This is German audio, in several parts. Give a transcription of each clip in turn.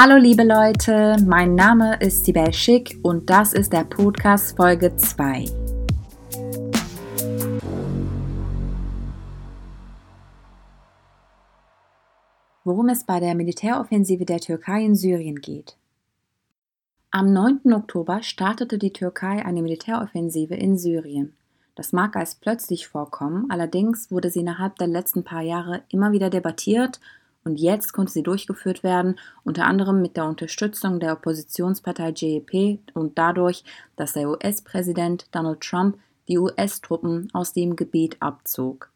Hallo liebe Leute, mein Name ist Sibel Schick und das ist der Podcast Folge 2. Worum es bei der Militäroffensive der Türkei in Syrien geht. Am 9. Oktober startete die Türkei eine Militäroffensive in Syrien. Das mag als plötzlich vorkommen, allerdings wurde sie innerhalb der letzten paar Jahre immer wieder debattiert und jetzt konnte sie durchgeführt werden, unter anderem mit der Unterstützung der Oppositionspartei JEP und dadurch, dass der US-Präsident Donald Trump die US-Truppen aus dem Gebiet abzog.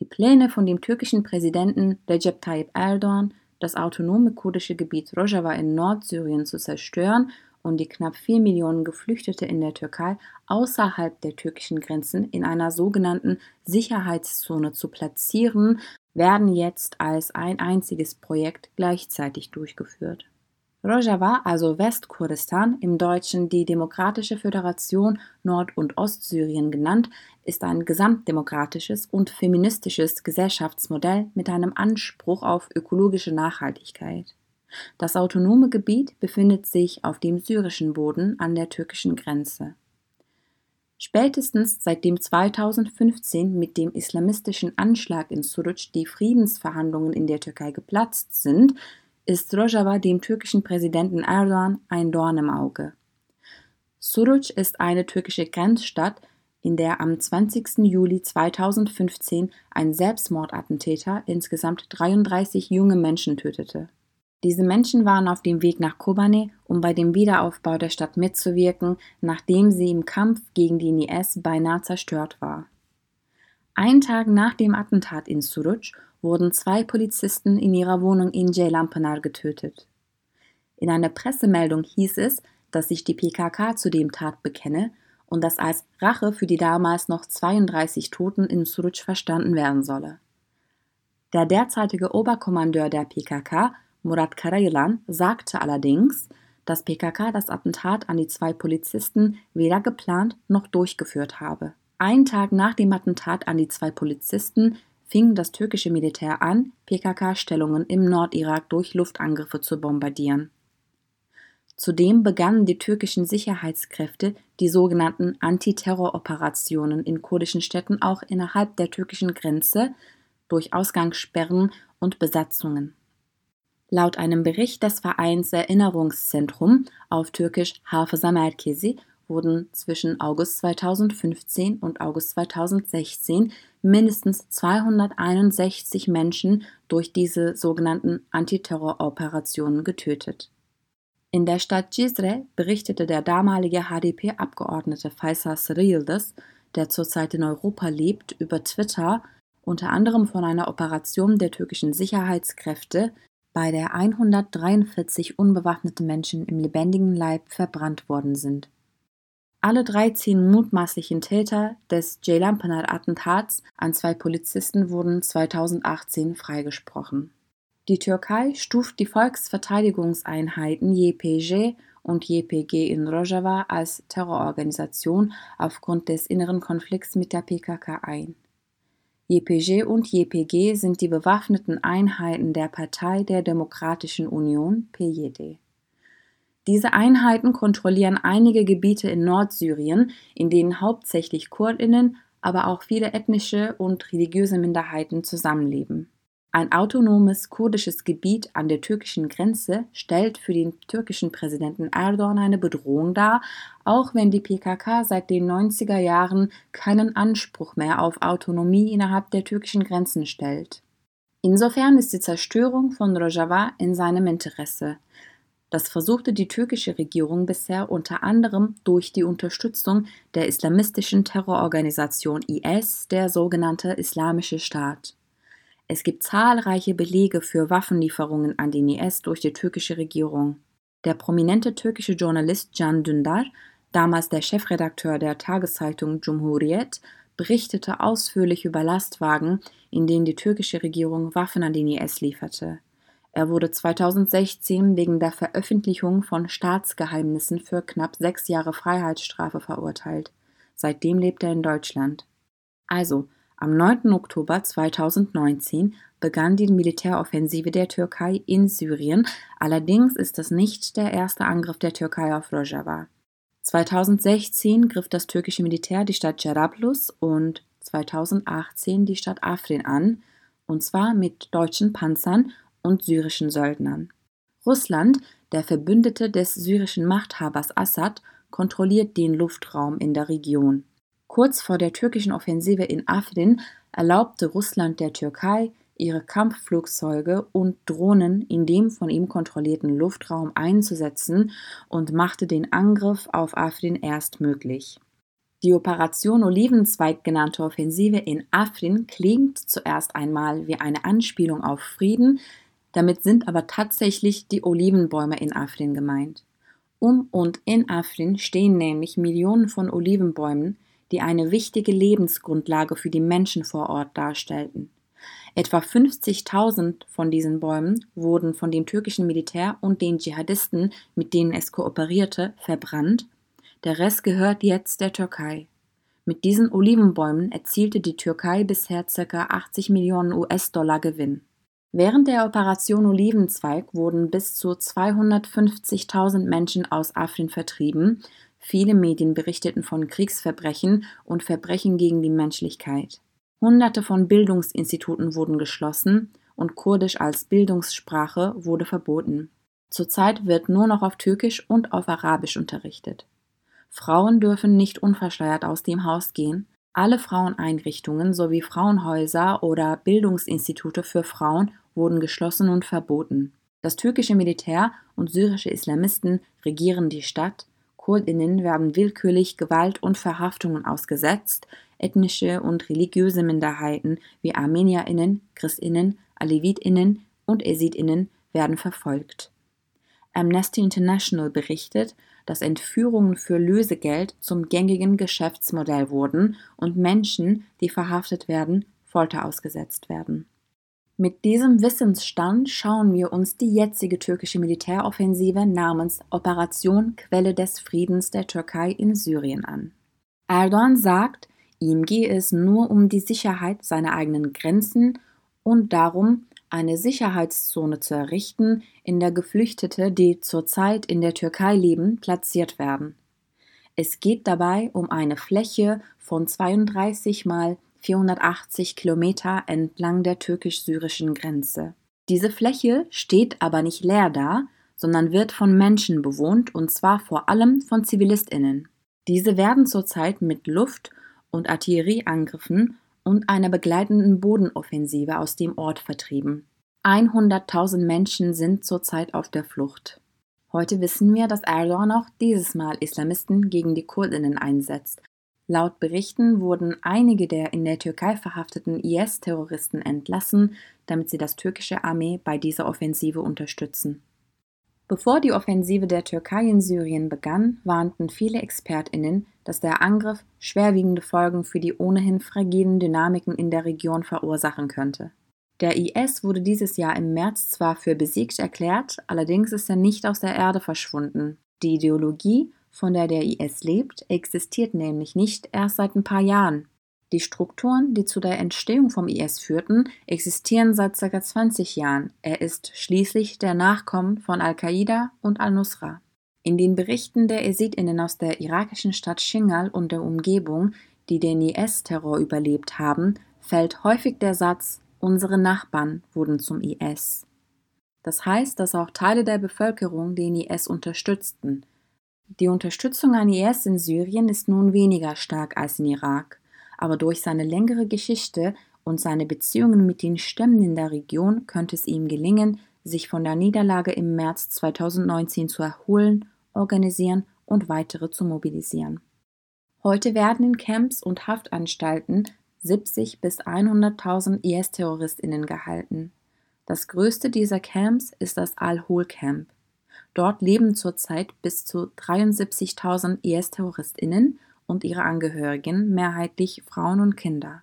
Die Pläne von dem türkischen Präsidenten Recep Tayyip Erdogan, das autonome kurdische Gebiet Rojava in Nordsyrien zu zerstören und die knapp vier Millionen Geflüchtete in der Türkei außerhalb der türkischen Grenzen in einer sogenannten Sicherheitszone zu platzieren, werden jetzt als ein einziges Projekt gleichzeitig durchgeführt. Rojava, also Westkurdistan, im Deutschen die Demokratische Föderation Nord- und Ostsyrien genannt, ist ein gesamtdemokratisches und feministisches Gesellschaftsmodell mit einem Anspruch auf ökologische Nachhaltigkeit. Das autonome Gebiet befindet sich auf dem syrischen Boden an der türkischen Grenze. Spätestens seitdem 2015 mit dem islamistischen Anschlag in Suruc die Friedensverhandlungen in der Türkei geplatzt sind, ist Rojava dem türkischen Präsidenten Erdogan ein Dorn im Auge. Suruc ist eine türkische Grenzstadt, in der am 20. Juli 2015 ein Selbstmordattentäter insgesamt 33 junge Menschen tötete. Diese Menschen waren auf dem Weg nach Kobane, um bei dem Wiederaufbau der Stadt mitzuwirken, nachdem sie im Kampf gegen den IS beinahe zerstört war. Einen Tag nach dem Attentat in Suruc wurden zwei Polizisten in ihrer Wohnung in Ceylanpınar getötet. In einer Pressemeldung hieß es, dass sich die PKK zu dem Tat bekenne und das als Rache für die damals noch 32 Toten in Suruc verstanden werden solle. Der derzeitige Oberkommandeur der PKK Murat Karayilan sagte allerdings, dass PKK das Attentat an die zwei Polizisten weder geplant noch durchgeführt habe. Einen Tag nach dem Attentat an die zwei Polizisten fing das türkische Militär an, PKK-Stellungen im Nordirak durch Luftangriffe zu bombardieren. Zudem begannen die türkischen Sicherheitskräfte die sogenannten Antiterroroperationen in kurdischen Städten auch innerhalb der türkischen Grenze durch Ausgangssperren und Besatzungen. Laut einem Bericht des Vereins Erinnerungszentrum auf Türkisch Hafıza Merkezi wurden zwischen August 2015 und August 2016 mindestens 261 Menschen durch diese sogenannten Antiterroroperationen getötet. In der Stadt Cizre berichtete der damalige HDP-Abgeordnete Faisal Sarıyıldız, der zurzeit in Europa lebt, über Twitter unter anderem von einer Operation der türkischen Sicherheitskräfte, bei der 143 unbewaffnete Menschen im lebendigen Leib verbrannt worden sind. Alle 13 mutmaßlichen Täter des Ceylanpınar-Attentats an zwei Polizisten wurden 2018 freigesprochen. Die Türkei stuft die Volksverteidigungseinheiten JPG und JPG in Rojava als Terrororganisation aufgrund des inneren Konflikts mit der PKK ein. JPG und JPG sind die bewaffneten Einheiten der Partei der Demokratischen Union (PJD). Diese Einheiten kontrollieren einige Gebiete in Nordsyrien, in denen hauptsächlich Kurdinnen, aber auch viele ethnische und religiöse Minderheiten zusammenleben ein autonomes kurdisches Gebiet an der türkischen Grenze stellt für den türkischen Präsidenten Erdogan eine Bedrohung dar, auch wenn die PKK seit den 90er Jahren keinen Anspruch mehr auf Autonomie innerhalb der türkischen Grenzen stellt. Insofern ist die Zerstörung von Rojava in seinem Interesse. Das versuchte die türkische Regierung bisher unter anderem durch die Unterstützung der islamistischen Terrororganisation IS, der sogenannte Islamische Staat. Es gibt zahlreiche Belege für Waffenlieferungen an den IS durch die türkische Regierung. Der prominente türkische Journalist Can Dündar, damals der Chefredakteur der Tageszeitung Cumhuriyet, berichtete ausführlich über Lastwagen, in denen die türkische Regierung Waffen an den IS lieferte. Er wurde 2016 wegen der Veröffentlichung von Staatsgeheimnissen für knapp sechs Jahre Freiheitsstrafe verurteilt. Seitdem lebt er in Deutschland. Also, am 9. Oktober 2019 begann die Militäroffensive der Türkei in Syrien, allerdings ist das nicht der erste Angriff der Türkei auf Rojava. 2016 griff das türkische Militär die Stadt Jarablus und 2018 die Stadt Afrin an, und zwar mit deutschen Panzern und syrischen Söldnern. Russland, der Verbündete des syrischen Machthabers Assad, kontrolliert den Luftraum in der Region. Kurz vor der türkischen Offensive in Afrin erlaubte Russland der Türkei, ihre Kampfflugzeuge und Drohnen in dem von ihm kontrollierten Luftraum einzusetzen und machte den Angriff auf Afrin erst möglich. Die Operation Olivenzweig genannte Offensive in Afrin klingt zuerst einmal wie eine Anspielung auf Frieden, damit sind aber tatsächlich die Olivenbäume in Afrin gemeint. Um und in Afrin stehen nämlich Millionen von Olivenbäumen, die eine wichtige Lebensgrundlage für die Menschen vor Ort darstellten. Etwa 50.000 von diesen Bäumen wurden von dem türkischen Militär und den Dschihadisten, mit denen es kooperierte, verbrannt. Der Rest gehört jetzt der Türkei. Mit diesen Olivenbäumen erzielte die Türkei bisher ca. 80 Millionen US-Dollar Gewinn. Während der Operation Olivenzweig wurden bis zu 250.000 Menschen aus Afrin vertrieben. Viele Medien berichteten von Kriegsverbrechen und Verbrechen gegen die Menschlichkeit. Hunderte von Bildungsinstituten wurden geschlossen und Kurdisch als Bildungssprache wurde verboten. Zurzeit wird nur noch auf Türkisch und auf Arabisch unterrichtet. Frauen dürfen nicht unverschleiert aus dem Haus gehen. Alle Fraueneinrichtungen sowie Frauenhäuser oder Bildungsinstitute für Frauen wurden geschlossen und verboten. Das türkische Militär und syrische Islamisten regieren die Stadt, Kurdinnen werden willkürlich Gewalt und Verhaftungen ausgesetzt, ethnische und religiöse Minderheiten wie Armenierinnen, Christinnen, Alevitinnen und Esitinnen werden verfolgt. Amnesty International berichtet, dass Entführungen für Lösegeld zum gängigen Geschäftsmodell wurden und Menschen, die verhaftet werden, Folter ausgesetzt werden. Mit diesem Wissensstand schauen wir uns die jetzige türkische Militäroffensive namens Operation Quelle des Friedens der Türkei in Syrien an. Erdogan sagt, ihm gehe es nur um die Sicherheit seiner eigenen Grenzen und darum, eine Sicherheitszone zu errichten, in der Geflüchtete, die zurzeit in der Türkei leben, platziert werden. Es geht dabei um eine Fläche von 32 mal 480 Kilometer entlang der türkisch-syrischen Grenze. Diese Fläche steht aber nicht leer da, sondern wird von Menschen bewohnt und zwar vor allem von Zivilistinnen. Diese werden zurzeit mit Luft- und Artillerieangriffen und einer begleitenden Bodenoffensive aus dem Ort vertrieben. 100.000 Menschen sind zurzeit auf der Flucht. Heute wissen wir, dass Erdogan auch dieses Mal Islamisten gegen die Kurdinnen einsetzt. Laut Berichten wurden einige der in der Türkei verhafteten IS-Terroristen entlassen, damit sie das türkische Armee bei dieser Offensive unterstützen. Bevor die Offensive der Türkei in Syrien begann, warnten viele Expertinnen, dass der Angriff schwerwiegende Folgen für die ohnehin fragilen Dynamiken in der Region verursachen könnte. Der IS wurde dieses Jahr im März zwar für besiegt erklärt, allerdings ist er nicht aus der Erde verschwunden. Die Ideologie, von der der IS lebt, existiert nämlich nicht erst seit ein paar Jahren. Die Strukturen, die zu der Entstehung vom IS führten, existieren seit ca. 20 Jahren. Er ist schließlich der Nachkommen von Al-Qaida und Al-Nusra. In den Berichten der Esidinnen aus der irakischen Stadt Shingal und der Umgebung, die den IS-Terror überlebt haben, fällt häufig der Satz Unsere Nachbarn wurden zum IS. Das heißt, dass auch Teile der Bevölkerung den IS unterstützten. Die Unterstützung an IS in Syrien ist nun weniger stark als in Irak aber durch seine längere Geschichte und seine Beziehungen mit den Stämmen in der Region könnte es ihm gelingen, sich von der Niederlage im März 2019 zu erholen, organisieren und weitere zu mobilisieren. Heute werden in Camps und Haftanstalten 70 bis 100.000 IS-Terroristinnen gehalten. Das größte dieser Camps ist das Al-Hol-Camp. Dort leben zurzeit bis zu 73.000 IS-Terroristinnen und ihre Angehörigen, mehrheitlich Frauen und Kinder.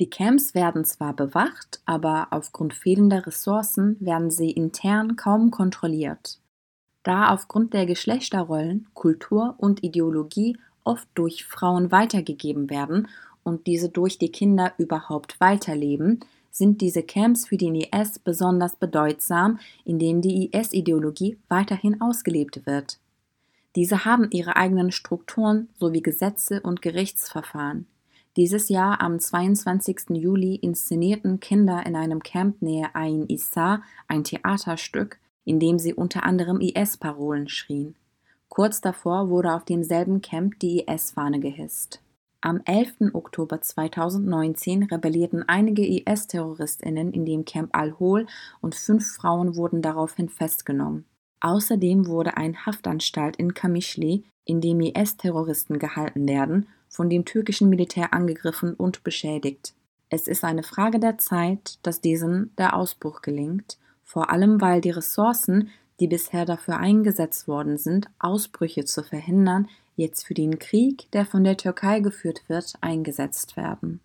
Die Camps werden zwar bewacht, aber aufgrund fehlender Ressourcen werden sie intern kaum kontrolliert. Da aufgrund der Geschlechterrollen, Kultur und Ideologie oft durch Frauen weitergegeben werden und diese durch die Kinder überhaupt weiterleben, sind diese Camps für den IS besonders bedeutsam, indem die IS-Ideologie weiterhin ausgelebt wird. Diese haben ihre eigenen Strukturen sowie Gesetze und Gerichtsverfahren. Dieses Jahr am 22. Juli inszenierten Kinder in einem Camp nähe Ain Issa ein Theaterstück, in dem sie unter anderem IS-Parolen schrien. Kurz davor wurde auf demselben Camp die IS-Fahne gehisst. Am 11. Oktober 2019 rebellierten einige IS-TerroristInnen in dem Camp Al-Hol und fünf Frauen wurden daraufhin festgenommen. Außerdem wurde ein Haftanstalt in Kamischli, in dem IS-Terroristen gehalten werden, von dem türkischen Militär angegriffen und beschädigt. Es ist eine Frage der Zeit, dass diesen der Ausbruch gelingt, vor allem weil die Ressourcen, die bisher dafür eingesetzt worden sind, Ausbrüche zu verhindern, jetzt für den Krieg, der von der Türkei geführt wird, eingesetzt werden.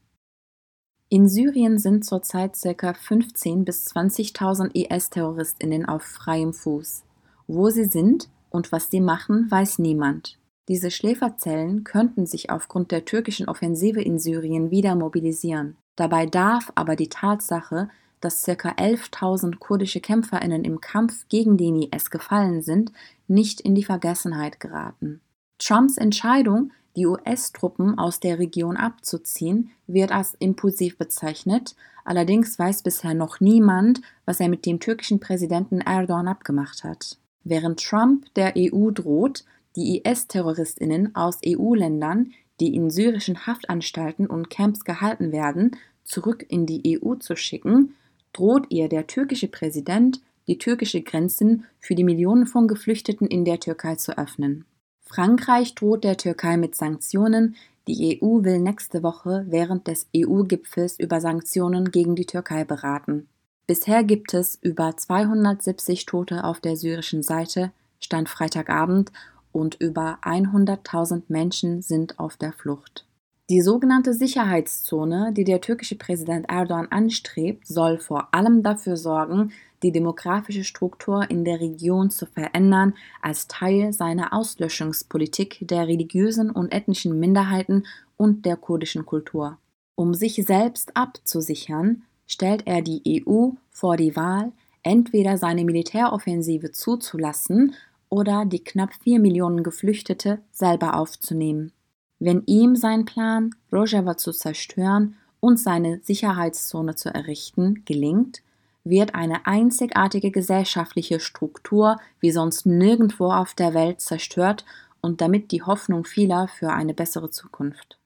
In Syrien sind zurzeit ca. 15.000 bis 20.000 IS-Terroristinnen auf freiem Fuß. Wo sie sind und was sie machen, weiß niemand. Diese Schläferzellen könnten sich aufgrund der türkischen Offensive in Syrien wieder mobilisieren. Dabei darf aber die Tatsache, dass ca. 11.000 kurdische Kämpferinnen im Kampf gegen den IS gefallen sind, nicht in die Vergessenheit geraten. Trumps Entscheidung, die US-Truppen aus der Region abzuziehen, wird als impulsiv bezeichnet, allerdings weiß bisher noch niemand, was er mit dem türkischen Präsidenten Erdogan abgemacht hat. Während Trump der EU droht, die IS-Terroristinnen aus EU-Ländern, die in syrischen Haftanstalten und Camps gehalten werden, zurück in die EU zu schicken, droht ihr der türkische Präsident, die türkische Grenzen für die Millionen von Geflüchteten in der Türkei zu öffnen. Frankreich droht der Türkei mit Sanktionen. Die EU will nächste Woche während des EU-Gipfels über Sanktionen gegen die Türkei beraten. Bisher gibt es über 270 Tote auf der syrischen Seite, stand Freitagabend, und über 100.000 Menschen sind auf der Flucht. Die sogenannte Sicherheitszone, die der türkische Präsident Erdogan anstrebt, soll vor allem dafür sorgen, die demografische Struktur in der Region zu verändern, als Teil seiner Auslöschungspolitik der religiösen und ethnischen Minderheiten und der kurdischen Kultur. Um sich selbst abzusichern, stellt er die EU vor die Wahl, entweder seine Militäroffensive zuzulassen oder die knapp vier Millionen Geflüchtete selber aufzunehmen. Wenn ihm sein Plan, Rojava zu zerstören und seine Sicherheitszone zu errichten, gelingt, wird eine einzigartige gesellschaftliche Struktur wie sonst nirgendwo auf der Welt zerstört und damit die Hoffnung vieler für eine bessere Zukunft.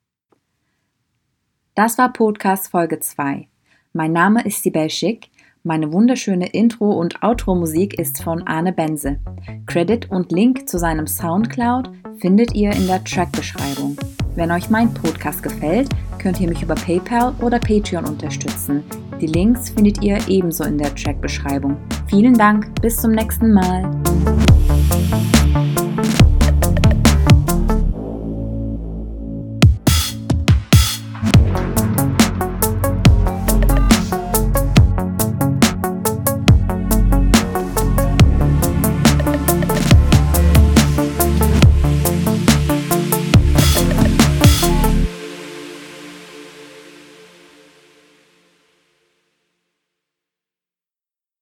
Das war Podcast Folge 2. Mein Name ist Sibel Schick. Meine wunderschöne Intro- und Outro-Musik ist von Arne Benze. Credit und Link zu seinem Soundcloud findet ihr in der Track-Beschreibung. Wenn euch mein Podcast gefällt, könnt ihr mich über PayPal oder Patreon unterstützen. Die Links findet ihr ebenso in der Track-Beschreibung. Vielen Dank, bis zum nächsten Mal.